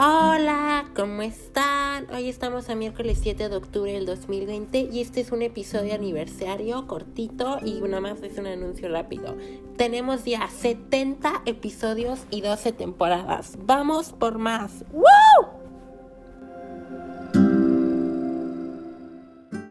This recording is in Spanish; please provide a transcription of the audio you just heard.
Hola, ¿cómo están? Hoy estamos a miércoles 7 de octubre del 2020 y este es un episodio aniversario cortito y nada más es un anuncio rápido. Tenemos ya 70 episodios y 12 temporadas. Vamos por más. ¡Woo!